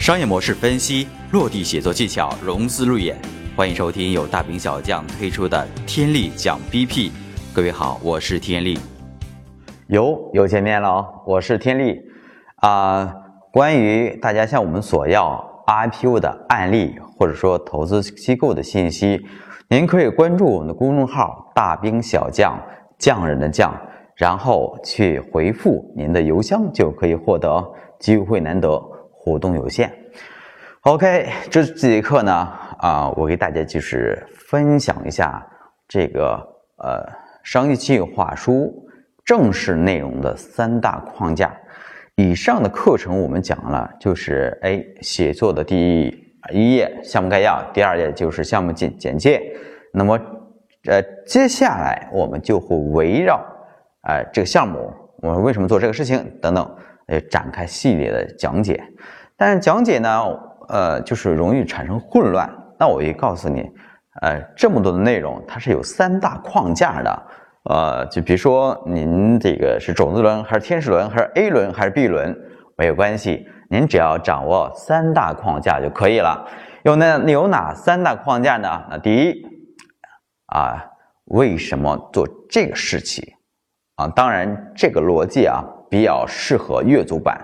商业模式分析、落地写作技巧、融资路演，欢迎收听由大兵小将推出的《天力讲 BP》。各位好，我是天力。有又见面了哦，我是天力啊。关于大家向我们索要 IPO 的案例，或者说投资机构的信息，您可以关注我们的公众号“大兵小将”，匠人的匠，然后去回复您的邮箱，就可以获得。机会难得，活动有限。OK，这这节课呢，啊，我给大家就是分享一下这个呃商业计划书正式内容的三大框架。以上的课程我们讲了，就是哎，写作的第一页项目概要，第二页就是项目简简介。那么，呃，接下来我们就会围绕呃这个项目，我们为什么做这个事情等等，呃，展开系列的讲解。但是讲解呢，呃，就是容易产生混乱。那我也告诉你，呃，这么多的内容，它是有三大框架的。呃，就比如说您这个是种子轮还是天使轮还是 A 轮还是 B 轮没有关系，您只要掌握三大框架就可以了。有那有哪三大框架呢？那第一啊，为什么做这个事情啊？当然这个逻辑啊比较适合阅读版。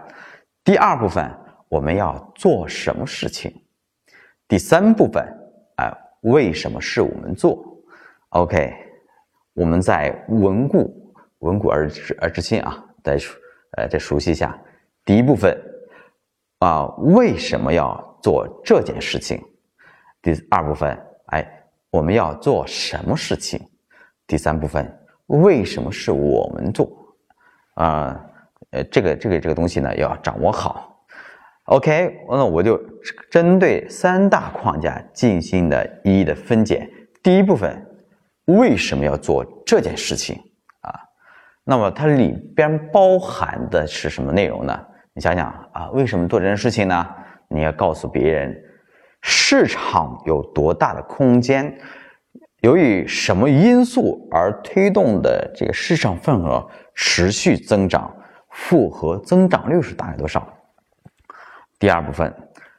第二部分我们要做什么事情？第三部分啊，为什么是我们做？OK。我们在稳固、稳固而而知新啊，再熟呃再熟悉一下第一部分啊，为什么要做这件事情？第二部分，哎，我们要做什么事情？第三部分，为什么是我们做？啊，呃，这个这个这个东西呢，要掌握好。OK，那我就针对三大框架进行的一一的分解。第一部分。为什么要做这件事情啊？那么它里边包含的是什么内容呢？你想想啊，为什么做这件事情呢？你要告诉别人，市场有多大的空间，由于什么因素而推动的这个市场份额持续增长，复合增长率是大概多少？第二部分，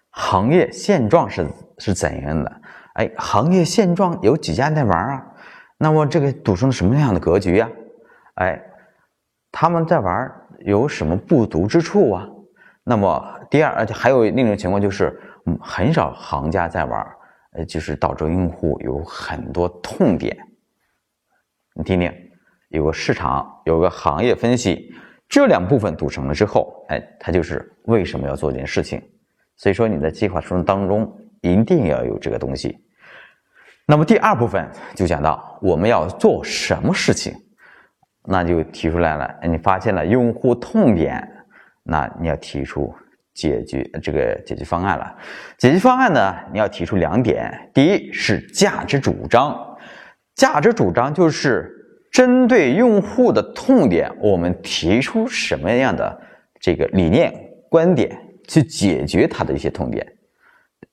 行业现状是是怎样的？哎，行业现状有几家在玩啊？那么这个赌成什么样的格局呀？哎，他们在玩有什么不足之处啊？那么第二，而且还有另一种情况就是，很少行家在玩，呃，就是导致用户有很多痛点。你听听，有个市场，有个行业分析，这两部分组成了之后，哎，它就是为什么要做这件事情。所以说你在计划书当中一定要有这个东西。那么第二部分就讲到我们要做什么事情，那就提出来了。你发现了用户痛点，那你要提出解决这个解决方案了。解决方案呢，你要提出两点：第一是价值主张，价值主张就是针对用户的痛点，我们提出什么样的这个理念观点去解决他的一些痛点。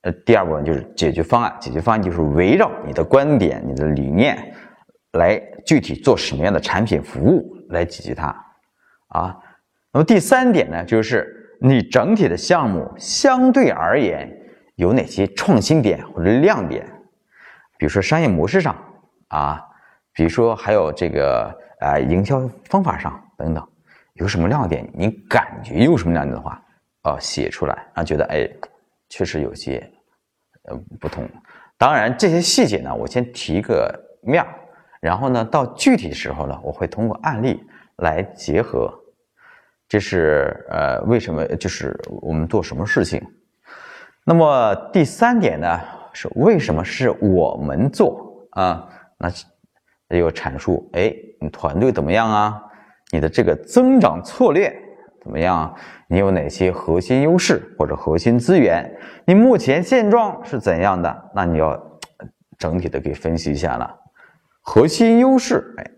呃，第二部分就是解决方案。解决方案就是围绕你的观点、你的理念，来具体做什么样的产品服务来解决它。啊，那么第三点呢，就是你整体的项目相对而言有哪些创新点或者亮点？比如说商业模式上啊，比如说还有这个啊营销方法上等等，有什么亮点？你感觉有什么亮点的话，啊写出来啊，觉得哎，确实有些。呃，不同。当然，这些细节呢，我先提个面儿，然后呢，到具体时候呢，我会通过案例来结合。这是呃，为什么？就是我们做什么事情。那么第三点呢，是为什么是我们做啊？那也有阐述。哎，你团队怎么样啊？你的这个增长策略？怎么样？你有哪些核心优势或者核心资源？你目前现状是怎样的？那你要整体的给分析一下了。核心优势，哎，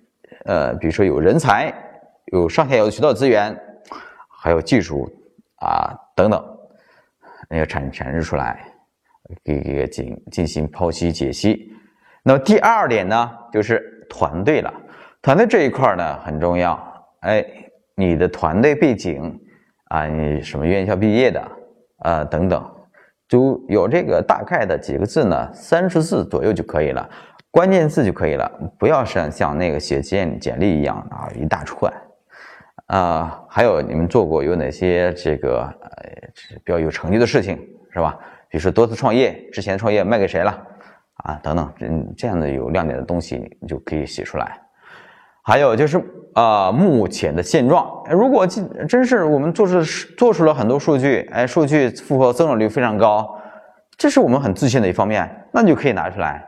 呃，比如说有人才，有上下游渠道资源，还有技术啊等等，那要阐阐释出来，给给进进行剖析解析。那么第二点呢，就是团队了。团队这一块呢很重要，哎。你的团队背景啊，你什么院校毕业的啊？等等，就有这个大概的几个字呢，三十字左右就可以了，关键字就可以了，不要像像那个写简简历一样啊一大串。啊，还有你们做过有哪些这个呃比较有成绩的事情是吧？比如说多次创业，之前创业卖给谁了啊？等等，嗯，这样的有亮点的东西你就可以写出来。还有就是啊，目前的现状，如果真是我们做出做出了很多数据，哎，数据复合增长率非常高，这是我们很自信的一方面，那就可以拿出来。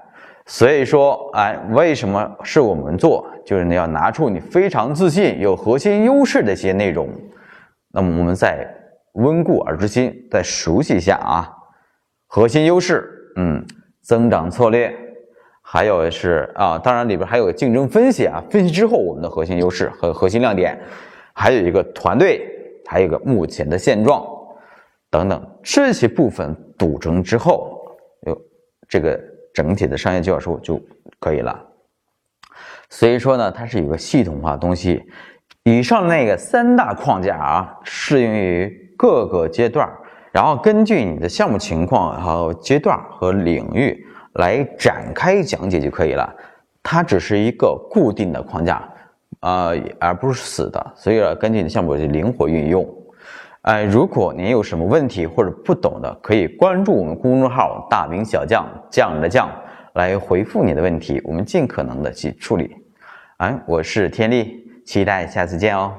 所以说，哎，为什么是我们做？就是你要拿出你非常自信、有核心优势的一些内容。那么我们再温故而知新，再熟悉一下啊。核心优势，嗯，增长策略，还有是啊，当然里边还有竞争分析啊。分析之后，我们的核心优势和核心亮点，还有一个团队，还有一个目前的现状等等这些部分组成之后，有这个。整体的商业计划书就可以了。所以说呢，它是有个系统化东西。以上那个三大框架啊，适用于各个阶段，然后根据你的项目情况、还有阶段和领域来展开讲解就可以了。它只是一个固定的框架，呃，而不是死的。所以要根据你的项目去灵活运用。哎，如果您有什么问题或者不懂的，可以关注我们公众号“大兵小将”将的将来回复你的问题，我们尽可能的去处理。哎，我是天力，期待下次见哦。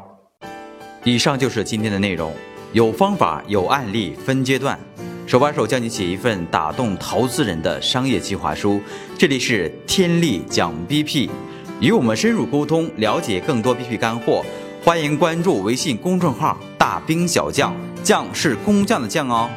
以上就是今天的内容，有方法有案例分阶段，手把手教你写一份打动投资人的商业计划书。这里是天力讲 BP，与我们深入沟通，了解更多 BP 干货。欢迎关注微信公众号“大兵小将”，将是工匠的匠哦。